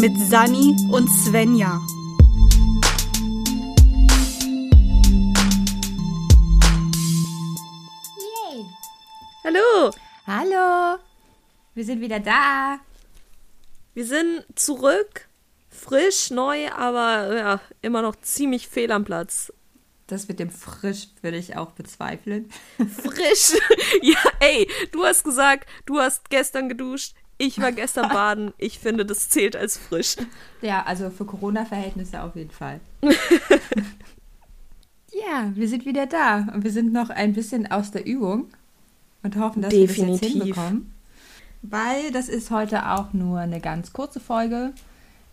mit Sani und Svenja. Yay! Hallo, Hallo! Wir sind wieder da. wir sind zurück, frisch, neu, aber ja, immer noch ziemlich fehl am Platz. Das mit dem frisch würde ich auch bezweifeln. Frisch! ja, ey, du hast gesagt, du hast gestern geduscht, ich war gestern baden. Ich finde, das zählt als frisch. Ja, also für Corona-Verhältnisse auf jeden Fall. ja, wir sind wieder da und wir sind noch ein bisschen aus der Übung und hoffen, dass wir das Definitiv. jetzt hinbekommen. Weil das ist heute auch nur eine ganz kurze Folge,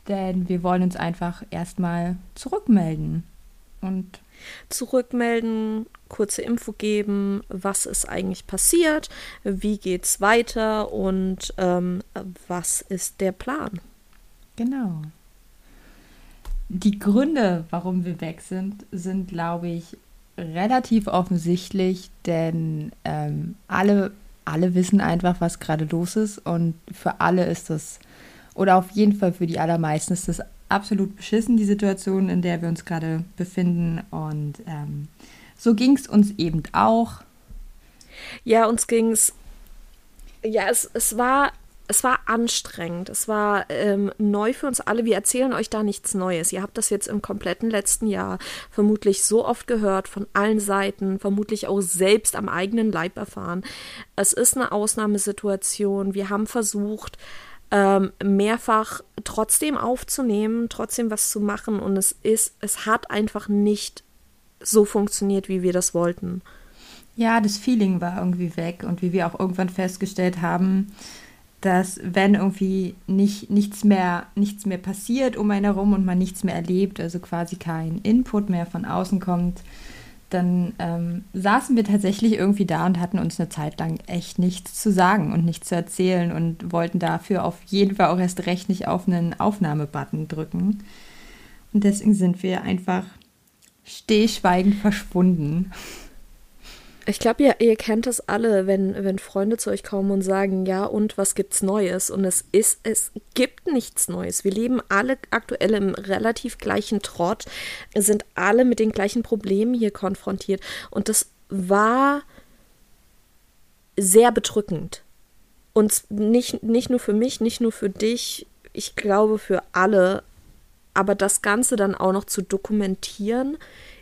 denn wir wollen uns einfach erstmal zurückmelden. Und Zurückmelden, kurze Info geben, was ist eigentlich passiert, wie geht's weiter und ähm, was ist der Plan. Genau. Die Gründe, warum wir weg sind, sind, glaube ich, relativ offensichtlich, denn ähm, alle, alle wissen einfach, was gerade los ist und für alle ist das, oder auf jeden Fall für die allermeisten ist das absolut beschissen, die Situation, in der wir uns gerade befinden und ähm, so ging es uns eben auch. Ja, uns ging's. Ja, es, es war. Es war anstrengend. Es war ähm, neu für uns alle. Wir erzählen euch da nichts Neues. Ihr habt das jetzt im kompletten letzten Jahr vermutlich so oft gehört, von allen Seiten, vermutlich auch selbst am eigenen Leib erfahren. Es ist eine Ausnahmesituation. Wir haben versucht, ähm, mehrfach trotzdem aufzunehmen, trotzdem was zu machen. Und es ist, es hat einfach nicht so funktioniert, wie wir das wollten. Ja, das Feeling war irgendwie weg und wie wir auch irgendwann festgestellt haben, dass wenn irgendwie nicht, nichts, mehr, nichts mehr passiert um einen herum und man nichts mehr erlebt, also quasi kein Input mehr von außen kommt, dann ähm, saßen wir tatsächlich irgendwie da und hatten uns eine Zeit lang echt nichts zu sagen und nichts zu erzählen und wollten dafür auf jeden Fall auch erst recht nicht auf einen Aufnahmebutton drücken. Und deswegen sind wir einfach stillschweigend verschwunden. Ich glaube, ihr, ihr kennt es alle, wenn, wenn Freunde zu euch kommen und sagen, ja, und was gibt's Neues? Und es ist, es gibt nichts Neues. Wir leben alle aktuell im relativ gleichen Trott, sind alle mit den gleichen Problemen hier konfrontiert. Und das war sehr bedrückend. Und nicht, nicht nur für mich, nicht nur für dich, ich glaube für alle. Aber das Ganze dann auch noch zu dokumentieren,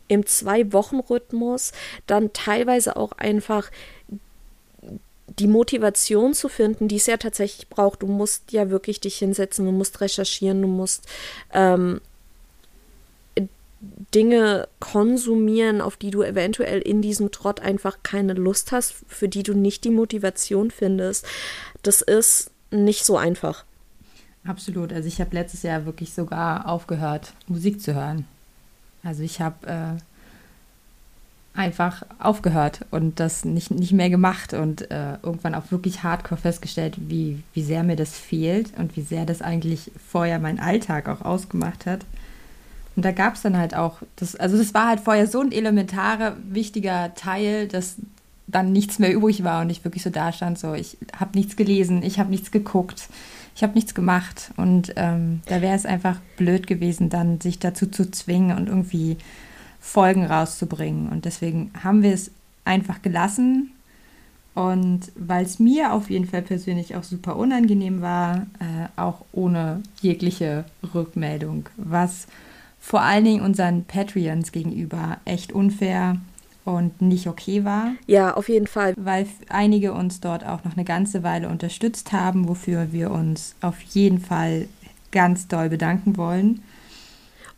im Zwei-Wochen-Rhythmus, dann teilweise auch einfach die Motivation zu finden, die es ja tatsächlich braucht. Du musst ja wirklich dich hinsetzen, du musst recherchieren, du musst ähm, Dinge konsumieren, auf die du eventuell in diesem Trott einfach keine Lust hast, für die du nicht die Motivation findest. Das ist nicht so einfach. Absolut. Also ich habe letztes Jahr wirklich sogar aufgehört, Musik zu hören. Also ich habe äh, einfach aufgehört und das nicht, nicht mehr gemacht und äh, irgendwann auch wirklich hardcore festgestellt, wie, wie sehr mir das fehlt und wie sehr das eigentlich vorher meinen Alltag auch ausgemacht hat. Und da gab es dann halt auch, das, also das war halt vorher so ein elementarer, wichtiger Teil, dass dann nichts mehr übrig war und ich wirklich so da stand, so ich habe nichts gelesen, ich habe nichts geguckt, ich habe nichts gemacht. Und ähm, da wäre es einfach blöd gewesen, dann sich dazu zu zwingen und irgendwie Folgen rauszubringen. Und deswegen haben wir es einfach gelassen. Und weil es mir auf jeden Fall persönlich auch super unangenehm war, äh, auch ohne jegliche Rückmeldung, was vor allen Dingen unseren Patreons gegenüber echt unfair und nicht okay war, Ja, auf jeden Fall. weil einige uns dort auch noch eine ganze Weile unterstützt haben, wofür wir uns auf jeden Fall ganz doll bedanken wollen.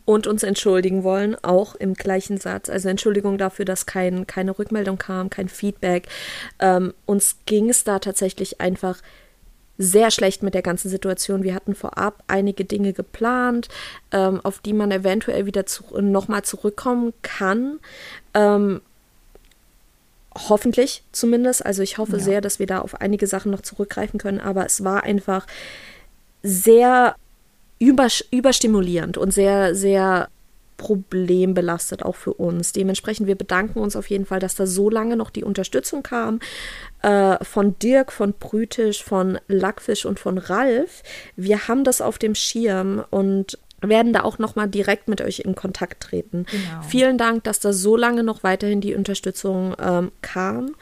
und uns entschuldigen wollen, auch im gleichen Satz. Also Entschuldigung dafür, dass kein, keine Rückmeldung kam, kein Feedback. Ähm, uns ging es da tatsächlich einfach sehr schlecht mit der ganzen Situation. Wir hatten vorab einige Dinge geplant, ähm, auf die man eventuell wieder zu, nochmal zurückkommen kann. Ähm, hoffentlich zumindest. Also ich hoffe Ja. sehr, dass wir da auf einige Sachen noch zurückgreifen können. Aber es war einfach sehr über, überstimulierend und sehr, sehr problembelastet, auch für uns. Dementsprechend, wir bedanken uns auf jeden Fall, dass da so lange noch die Unterstützung kam äh, von Dirk, von Brütisch, von Lackfisch und von Ralf. Wir haben das auf dem Schirm und werden da auch noch mal direkt mit euch in Kontakt treten. Genau. Vielen Dank, dass da so lange noch weiterhin die Unterstützung ähm, kam.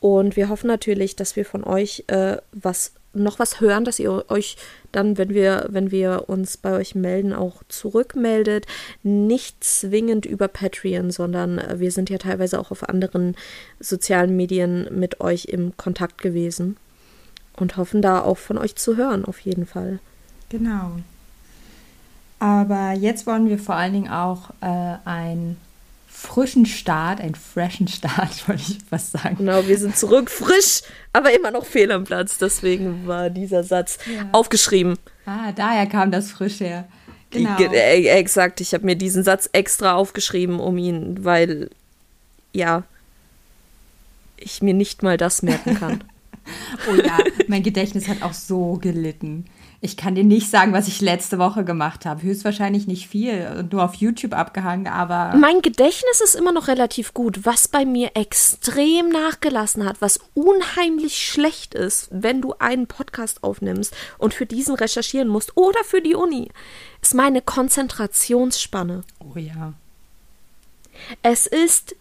Und wir hoffen natürlich, dass wir von euch äh, was noch was hören, dass ihr euch dann, wenn wir, wenn wir uns bei euch melden, auch zurückmeldet. Nicht zwingend über Patreon, sondern äh, wir sind ja teilweise auch auf anderen sozialen Medien mit euch im Kontakt gewesen und hoffen da auch von euch zu hören, auf jeden Fall. Genau. Aber jetzt wollen wir vor allen Dingen auch äh, ein frischen Start, einen freshen Start, wollte ich fast sagen. Genau, wir sind zurück, frisch, aber immer noch fehl am Platz. Deswegen war dieser Satz ja. aufgeschrieben. Ah, daher kam das frisch her. Genau. Äh, exakt, ich habe mir diesen Satz extra aufgeschrieben, um ihn, weil, ja, ich mir nicht mal das merken kann. oh ja, mein Gedächtnis hat auch so gelitten. Ich kann dir nicht sagen, was ich letzte Woche gemacht habe. Höchstwahrscheinlich nicht viel und nur auf YouTube abgehangen, aber. Mein Gedächtnis ist immer noch relativ gut. Was bei mir extrem nachgelassen hat, was unheimlich schlecht ist, wenn du einen Podcast aufnimmst und für diesen recherchieren musst oder für die Uni, ist meine Konzentrationsspanne. Oh ja. Es ist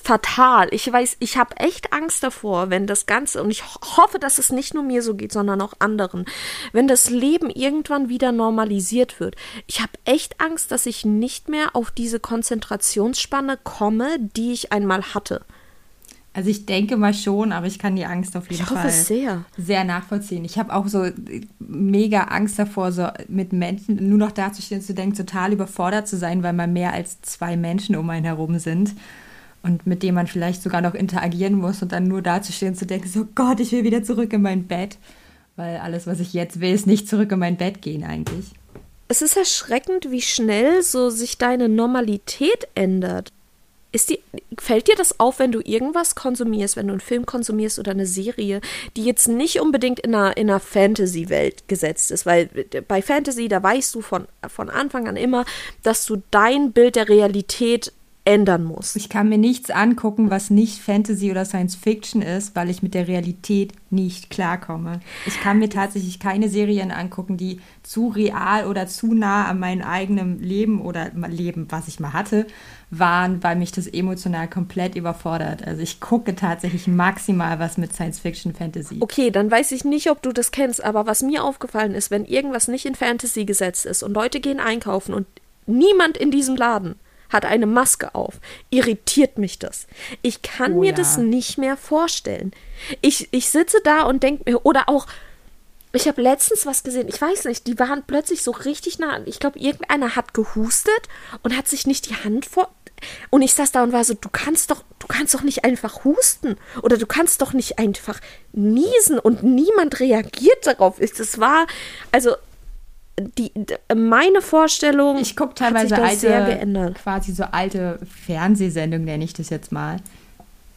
fatal. Ich weiß, ich habe echt Angst davor, wenn das Ganze, und ich hoffe, dass es nicht nur mir so geht, sondern auch anderen, wenn das Leben irgendwann wieder normalisiert wird. Ich habe echt Angst, dass ich nicht mehr auf diese Konzentrationsspanne komme, die ich einmal hatte. Also ich denke mal schon, aber ich kann die Angst auf jeden ich hoffe Fall sehr. sehr nachvollziehen. Ich habe auch so mega Angst davor, so mit Menschen nur noch dazustehen, zu denken, total überfordert zu sein, weil man mehr als zwei Menschen um einen herum sind und mit dem man vielleicht sogar noch interagieren muss und dann nur dazustehen und zu denken, so Gott, ich will wieder zurück in mein Bett. Weil alles, was ich jetzt will, ist nicht zurück in mein Bett gehen eigentlich. Es ist erschreckend, wie schnell so sich deine Normalität ändert. Ist die, fällt dir das auf, wenn du irgendwas konsumierst, wenn du einen Film konsumierst oder eine Serie, die jetzt nicht unbedingt in einer, in einer Fantasy-Welt gesetzt ist? Weil bei Fantasy, da weißt du von, von Anfang an immer, dass du dein Bild der Realität ändern muss. Ich kann mir nichts angucken, was nicht Fantasy oder Science Fiction ist, weil ich mit der Realität nicht klarkomme. Ich kann mir tatsächlich keine Serien angucken, die zu real oder zu nah an meinem eigenen Leben oder Leben, was ich mal hatte, waren, weil mich das emotional komplett überfordert. Also ich gucke tatsächlich maximal was mit Science Fiction Fantasy. Okay, dann weiß ich nicht, ob du das kennst, aber was mir aufgefallen ist, wenn irgendwas nicht in Fantasy gesetzt ist und Leute gehen einkaufen und niemand in diesem Laden hat eine Maske auf. Irritiert mich das. Ich kann oh, mir ja. das nicht mehr vorstellen. Ich, ich sitze da und denke mir, oder auch, ich habe letztens was gesehen, ich weiß nicht, die waren plötzlich so richtig nah. Ich glaube, irgendeiner hat gehustet und hat sich nicht die Hand vor. Und ich saß da und war so, du kannst doch, du kannst doch nicht einfach husten. Oder du kannst doch nicht einfach niesen und niemand reagiert darauf. Das war, also die, meine Vorstellung ich gucke teilweise alte, sehr geändert. quasi so alte Fernsehsendungen nenne ich das jetzt mal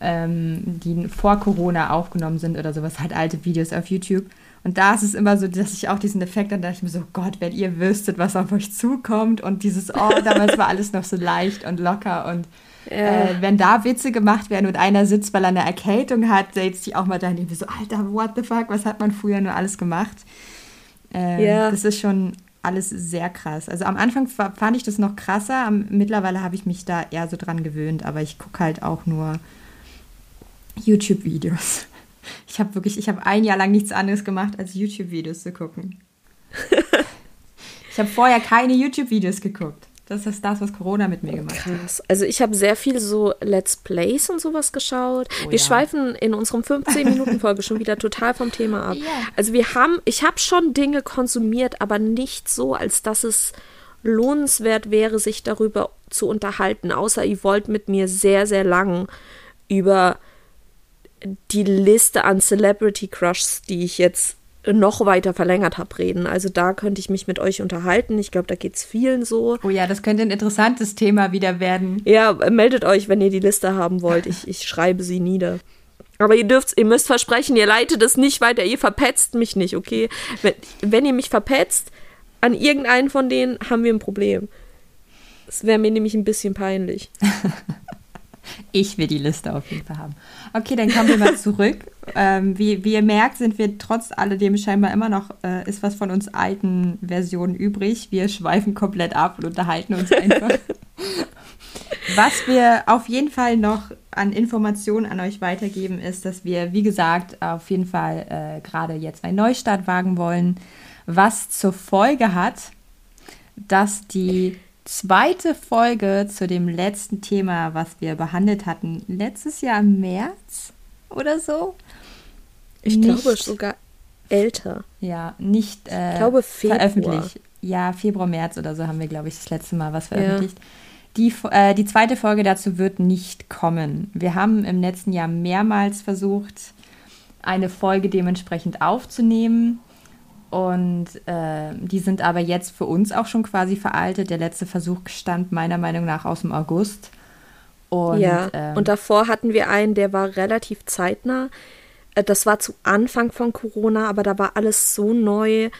ähm, die vor Corona aufgenommen sind oder sowas halt alte Videos auf YouTube und da ist es immer so dass ich auch diesen Effekt dann dachte ich mir so Gott wenn ihr wüsstet was auf euch zukommt und dieses oh damals war alles noch so leicht und locker und ja. äh, wenn da Witze gemacht werden und einer sitzt weil er eine Erkältung hat setzt sich auch mal da und so Alter what the fuck was hat man früher nur alles gemacht ähm, ja. Das ist schon alles sehr krass. Also am Anfang fand ich das noch krasser, mittlerweile habe ich mich da eher so dran gewöhnt, aber ich gucke halt auch nur YouTube-Videos. Ich habe wirklich, ich habe ein Jahr lang nichts anderes gemacht, als YouTube-Videos zu gucken. ich habe vorher keine YouTube-Videos geguckt. Das ist das, was Corona mit mir gemacht hat. Krass. Also ich habe sehr viel so Let's Plays und sowas geschaut. Oh, wir ja. schweifen in unserem 15-Minuten-Folge schon wieder total vom Thema ab. Ja. Also wir haben, ich habe schon Dinge konsumiert, aber nicht so, als dass es lohnenswert wäre, sich darüber zu unterhalten. Außer ihr wollt mit mir sehr, sehr lang über die Liste an Celebrity Crushs, die ich jetzt noch weiter verlängert habe, reden. Also da könnte ich mich mit euch unterhalten. Ich glaube, da geht es vielen so. Oh ja, das könnte ein interessantes Thema wieder werden. Ja, meldet euch, wenn ihr die Liste haben wollt. Ich, ich schreibe sie nieder. Aber ihr dürft, ihr müsst versprechen, ihr leitet es nicht weiter, ihr verpetzt mich nicht, okay? Wenn, wenn ihr mich verpetzt, an irgendeinen von denen haben wir ein Problem. Es wäre mir nämlich ein bisschen peinlich. Ich will die Liste auf jeden Fall haben. Okay, dann kommen wir mal zurück. ähm, wie, wie ihr merkt, sind wir trotz alledem scheinbar immer noch, äh, ist was von uns alten Versionen übrig. Wir schweifen komplett ab und unterhalten uns einfach. was wir auf jeden Fall noch an Informationen an euch weitergeben, ist, dass wir, wie gesagt, auf jeden Fall äh, gerade jetzt einen Neustart wagen wollen, was zur Folge hat, dass die zweite Folge zu dem letzten Thema, was wir behandelt hatten, letztes Jahr im März oder so. Ich nicht, glaube sogar älter. Ja, nicht äh, ich glaube Februar. veröffentlicht. Ja, Februar, März oder so haben wir, glaube ich, das letzte Mal was veröffentlicht. Ja. Die, äh, die zweite Folge dazu wird nicht kommen. Wir haben im letzten Jahr mehrmals versucht, eine Folge dementsprechend aufzunehmen. Und äh, die sind aber jetzt für uns auch schon quasi veraltet. Der letzte Versuch stammt meiner Meinung nach aus dem August. Und, ja, ähm, und davor hatten wir einen, der war relativ zeitnah. Äh, das war zu Anfang von Corona, aber da war alles so neu,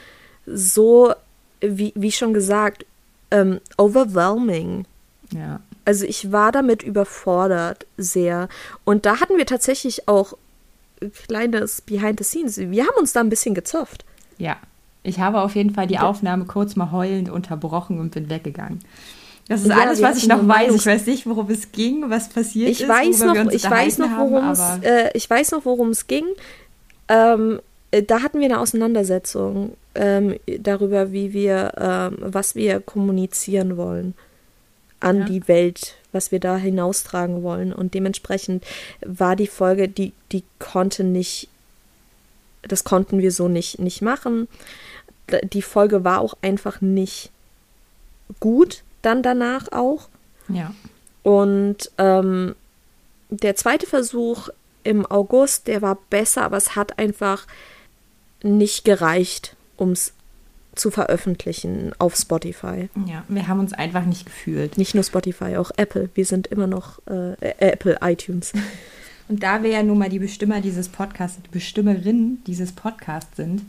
so, wie, wie schon gesagt, ähm, overwhelming. Ja. Also ich war damit überfordert sehr. Und da hatten wir tatsächlich auch kleines Behind the Scenes. Wir haben uns da ein bisschen gezofft. Ja, ich habe auf jeden Fall die Aufnahme kurz mal heulend unterbrochen und bin weggegangen. Das ist ja, alles, was ich noch weiß. Ich weiß nicht, worum es ging, was passiert ich ist. Weiß noch, ich weiß noch, worum es, äh, ich weiß noch, worum es ging. Ähm, äh, da hatten wir eine Auseinandersetzung ähm, darüber, wie wir, ähm, was wir kommunizieren wollen an ja. die Welt, was wir da hinaustragen wollen. Und dementsprechend war die Folge, die, die konnte nicht das konnten wir so nicht, nicht machen. Die Folge war auch einfach nicht gut, dann danach auch. Ja. Und ähm, der zweite Versuch im August, der war besser, aber es hat einfach nicht gereicht, um es zu veröffentlichen auf Spotify. Ja, wir haben uns einfach nicht gefühlt. Nicht nur Spotify, auch Apple. Wir sind immer noch äh, Apple iTunes. Und da wir ja nun mal die Bestimmer dieses Podcasts, die Bestimmerinnen dieses Podcasts sind,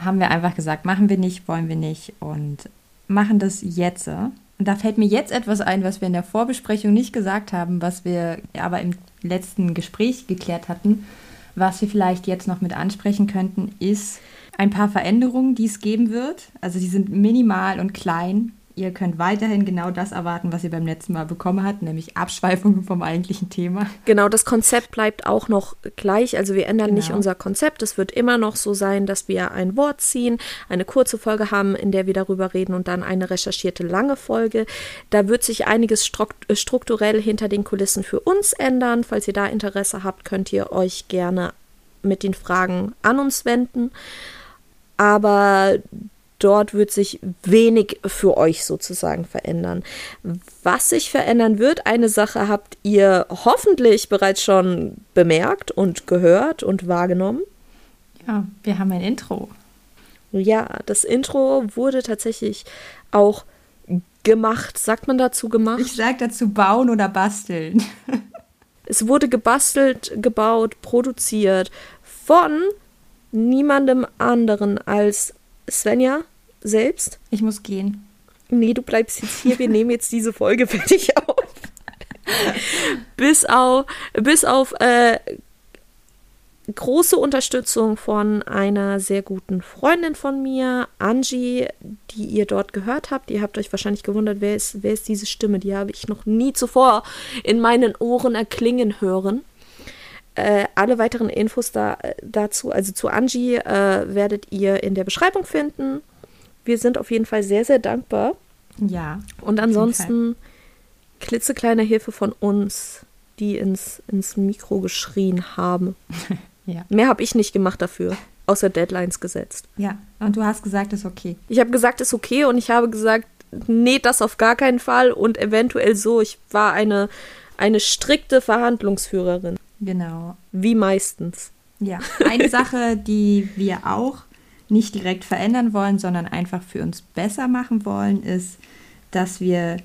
haben wir einfach gesagt, machen wir nicht, wollen wir nicht und machen das jetzt. Und da fällt mir jetzt etwas ein, was wir in der Vorbesprechung nicht gesagt haben, was wir aber im letzten Gespräch geklärt hatten. Was wir vielleicht jetzt noch mit ansprechen könnten, ist ein paar Veränderungen, die es geben wird. Also die sind minimal und klein, Ihr könnt weiterhin genau das erwarten, was ihr beim letzten Mal bekommen habt, nämlich Abschweifungen vom eigentlichen Thema. Genau, das Konzept bleibt auch noch gleich. Also wir ändern genau. nicht unser Konzept. Es wird immer noch so sein, dass wir ein Wort ziehen, eine kurze Folge haben, in der wir darüber reden und dann eine recherchierte lange Folge. Da wird sich einiges strukturell hinter den Kulissen für uns ändern. Falls ihr da Interesse habt, könnt ihr euch gerne mit den Fragen an uns wenden. Aber dort wird sich wenig für euch sozusagen verändern. Was sich verändern wird, eine Sache habt ihr hoffentlich bereits schon bemerkt und gehört und wahrgenommen. Ja, wir haben ein Intro. Ja, das Intro wurde tatsächlich auch gemacht. Sagt man dazu gemacht? Ich sag dazu bauen oder basteln. es wurde gebastelt, gebaut, produziert von niemandem anderen als Svenja selbst. Ich muss gehen. Nee, du bleibst jetzt hier. Wir nehmen jetzt diese Folge fertig auf. bis auf, bis auf äh, große Unterstützung von einer sehr guten Freundin von mir, Angie, die ihr dort gehört habt. Ihr habt euch wahrscheinlich gewundert, wer ist, wer ist diese Stimme? Die habe ich noch nie zuvor in meinen Ohren erklingen hören. Äh, alle weiteren Infos da, äh, dazu, also zu Angie, äh, werdet ihr in der Beschreibung finden. Wir sind auf jeden Fall sehr, sehr dankbar. Ja. Und ansonsten klitzekleine Hilfe von uns, die ins, ins Mikro geschrien haben. ja. Mehr habe ich nicht gemacht dafür, außer Deadlines gesetzt. Ja, und du hast gesagt, ist okay. Ich habe gesagt, ist okay und ich habe gesagt, nee, das auf gar keinen Fall und eventuell so. Ich war eine, eine strikte Verhandlungsführerin. Genau. Wie meistens. Ja, eine Sache, die wir auch nicht direkt verändern wollen, sondern einfach für uns besser machen wollen, ist, dass wir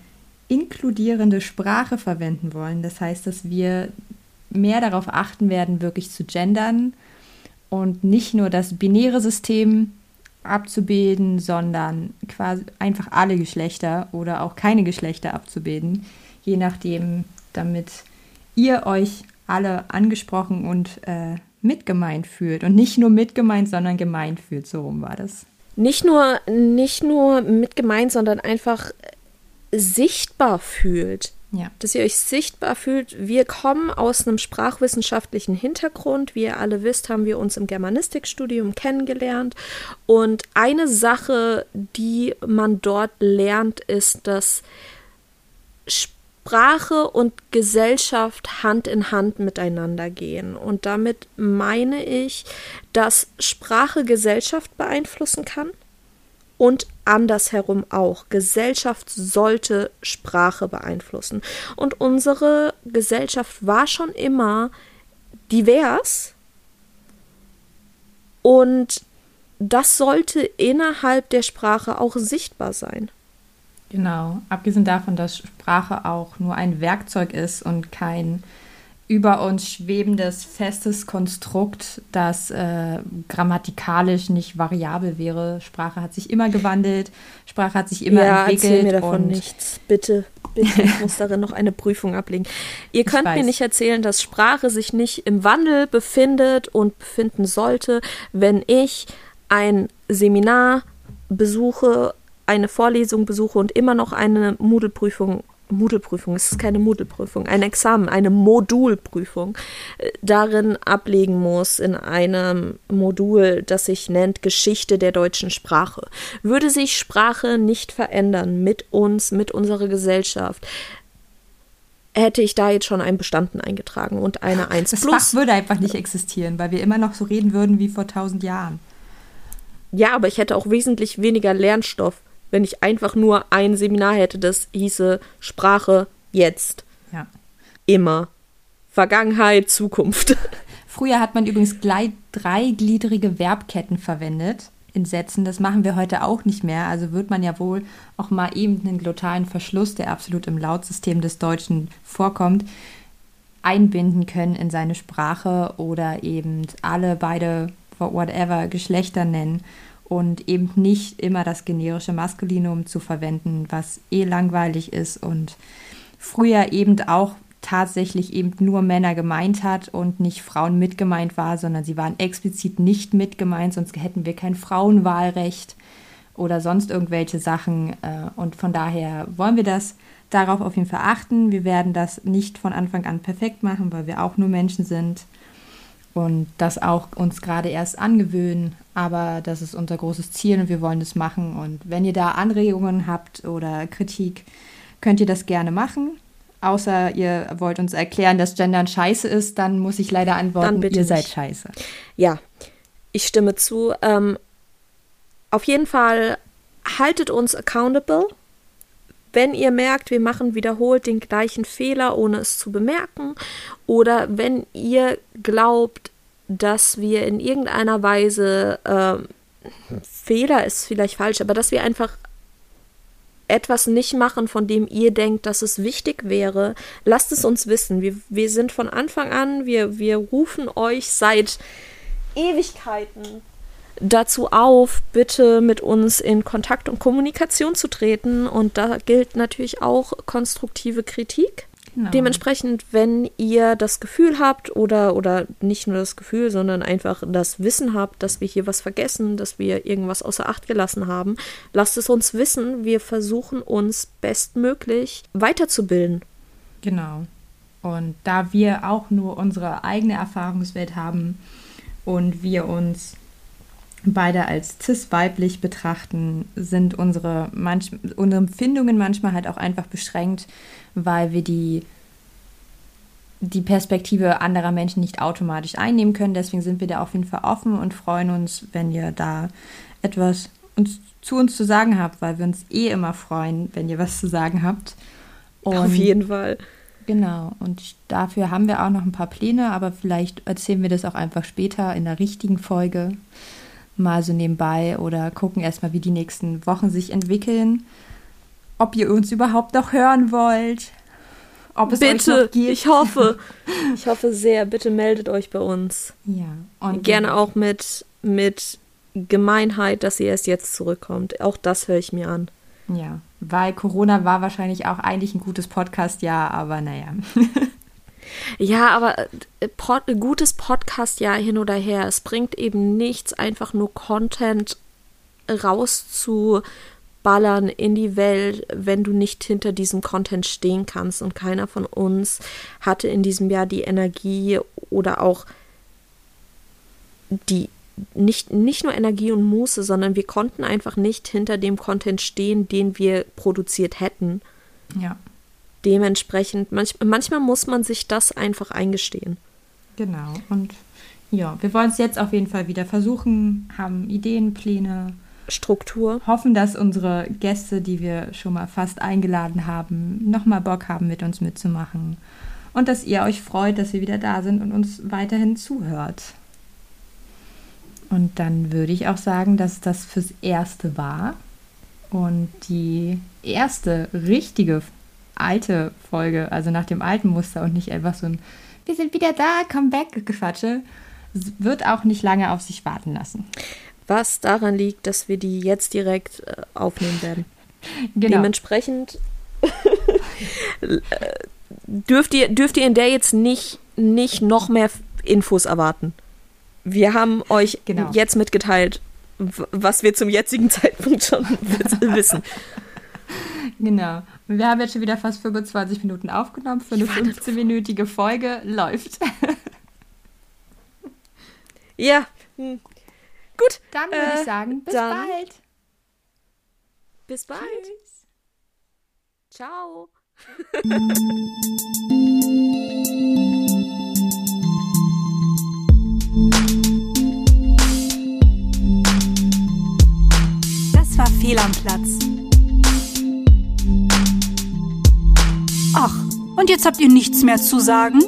inkludierende Sprache verwenden wollen. Das heißt, dass wir mehr darauf achten werden, wirklich zu gendern und nicht nur das binäre System abzubilden, sondern quasi einfach alle Geschlechter oder auch keine Geschlechter abzubilden, je nachdem, damit ihr euch alle angesprochen und äh, mitgemeint fühlt. Und nicht nur mitgemeint, sondern gemeint fühlt. So rum war das. Nicht nur, nicht nur mitgemeint, sondern einfach sichtbar fühlt. Ja. Dass ihr euch sichtbar fühlt. Wir kommen aus einem sprachwissenschaftlichen Hintergrund. Wie ihr alle wisst, haben wir uns im Germanistikstudium kennengelernt. Und eine Sache, die man dort lernt, ist, dass Sprache und Gesellschaft Hand in Hand miteinander gehen. Und damit meine ich, dass Sprache Gesellschaft beeinflussen kann und andersherum auch. Gesellschaft sollte Sprache beeinflussen. Und unsere Gesellschaft war schon immer divers und das sollte innerhalb der Sprache auch sichtbar sein. Genau, abgesehen davon, dass Sprache auch nur ein Werkzeug ist und kein über uns schwebendes, festes Konstrukt, das äh, grammatikalisch nicht variabel wäre. Sprache hat sich immer gewandelt, Sprache hat sich immer ja, entwickelt. Erzähl mir davon nichts. Bitte, bitte, ich muss darin noch eine Prüfung ablegen. Ihr könnt mir nicht erzählen, dass Sprache sich nicht im Wandel befindet und befinden sollte, wenn ich ein Seminar besuche, eine Vorlesung besuche und immer noch eine Moodle-Prüfung Moodle-Prüfung, es ist keine Moodle-Prüfung, ein Examen, eine Modulprüfung äh, darin ablegen muss in einem Modul, das sich nennt Geschichte der deutschen Sprache. Würde sich Sprache nicht verändern mit uns, mit unserer Gesellschaft, hätte ich da jetzt schon einen Bestanden eingetragen und eine 1 das plus. Das Fach würde einfach nicht existieren, weil wir immer noch so reden würden wie vor tausend Jahren. Ja, aber ich hätte auch wesentlich weniger Lernstoff wenn ich einfach nur ein Seminar hätte, das hieße Sprache jetzt. Ja. Immer. Vergangenheit, Zukunft. Früher hat man übrigens gleich dreigliedrige Verbketten verwendet in Sätzen. Das machen wir heute auch nicht mehr. Also wird man ja wohl auch mal eben einen glottalen Verschluss, der absolut im Lautsystem des Deutschen vorkommt, einbinden können in seine Sprache oder eben alle beide whatever Geschlechter nennen und eben nicht immer das generische Maskulinum zu verwenden, was eh langweilig ist und früher eben auch tatsächlich eben nur Männer gemeint hat und nicht Frauen mitgemeint war, sondern sie waren explizit nicht mitgemeint, sonst hätten wir kein Frauenwahlrecht oder sonst irgendwelche Sachen. Äh, und von daher wollen wir das darauf auf jeden Fall achten. Wir werden das nicht von Anfang an perfekt machen, weil wir auch nur Menschen sind und das auch uns gerade erst angewöhnen. Aber das ist unser großes Ziel und wir wollen das machen. Und wenn ihr da Anregungen habt oder Kritik, könnt ihr das gerne machen. Außer ihr wollt uns erklären, dass Gendern scheiße ist, dann muss ich leider antworten, ihr nicht. seid scheiße. Ja, ich stimme zu. Ähm, auf jeden Fall haltet uns accountable. Wenn ihr merkt, wir machen wiederholt den gleichen Fehler, ohne es zu bemerken, oder wenn ihr glaubt, dass wir in irgendeiner Weise äh, Fehler ist vielleicht falsch, aber dass wir einfach etwas nicht machen, von dem ihr denkt, dass es wichtig wäre, lasst es uns wissen. Wir, wir sind von Anfang an, wir, wir rufen euch seit Ewigkeiten dazu auf, bitte mit uns in Kontakt und Kommunikation zu treten. Und da gilt natürlich auch konstruktive Kritik. Genau. Dementsprechend, wenn ihr das Gefühl habt oder, oder nicht nur das Gefühl, sondern einfach das Wissen habt, dass wir hier was vergessen, dass wir irgendwas außer Acht gelassen haben, lasst es uns wissen. Wir versuchen uns bestmöglich weiterzubilden. Genau. Und da wir auch nur unsere eigene Erfahrungswelt haben und wir uns beide als cis-weiblich betrachten, sind unsere, manch, unsere Empfindungen manchmal halt auch einfach beschränkt, weil wir die, die Perspektive anderer Menschen nicht automatisch einnehmen können. Deswegen sind wir da auf jeden Fall offen und freuen uns, wenn ihr da etwas uns, zu uns zu sagen habt, weil wir uns eh immer freuen, wenn ihr was zu sagen habt. Und auf jeden Fall. Genau, und dafür haben wir auch noch ein paar Pläne, aber vielleicht erzählen wir das auch einfach später in der richtigen Folge mal so nebenbei oder gucken erstmal, wie die nächsten Wochen sich entwickeln. Ob ihr uns überhaupt noch hören wollt. Ob es bitte, euch noch gibt. ich hoffe. Ich hoffe sehr, bitte meldet euch bei uns. Ja. Und Gerne auch mit, mit Gemeinheit, dass sie erst jetzt zurückkommt. Auch das höre ich mir an. Ja, weil Corona war wahrscheinlich auch eigentlich ein gutes Podcast-Jahr, aber naja. Ja, aber äh, Pod, gutes Podcast ja hin oder her. Es bringt eben nichts, einfach nur Content rauszuballern in die Welt, wenn du nicht hinter diesem Content stehen kannst. Und keiner von uns hatte in diesem Jahr die Energie oder auch die nicht, nicht nur Energie und Muße, sondern wir konnten einfach nicht hinter dem Content stehen, den wir produziert hätten. Ja. Dementsprechend, manch, manchmal muss man sich das einfach eingestehen. Genau. Und ja, wir wollen es jetzt auf jeden Fall wieder versuchen, haben Ideen, Pläne. Struktur. Hoffen, dass unsere Gäste, die wir schon mal fast eingeladen haben, nochmal Bock haben, mit uns mitzumachen. Und dass ihr euch freut, dass wir wieder da sind und uns weiterhin zuhört. Und dann würde ich auch sagen, dass das fürs Erste war. Und die erste richtige alte Folge, also nach dem alten Muster und nicht einfach so ein Wir sind wieder da, come back Gequatsche, wird auch nicht lange auf sich warten lassen. Was daran liegt, dass wir die jetzt direkt äh, aufnehmen werden. Genau. Dementsprechend dürft, ihr, dürft ihr in der jetzt nicht, nicht noch mehr Infos erwarten. Wir haben euch genau. jetzt mitgeteilt, was wir zum jetzigen Zeitpunkt schon wissen. Genau. Wir haben jetzt schon wieder fast 25 Minuten aufgenommen für eine 15-minütige Folge. Läuft. ja. Hm. Gut. Dann würde äh, ich sagen, bis bald. Bis bald. Tschüss. Ciao. war fehl am Platz. Ach, und jetzt habt ihr nichts mehr zu sagen?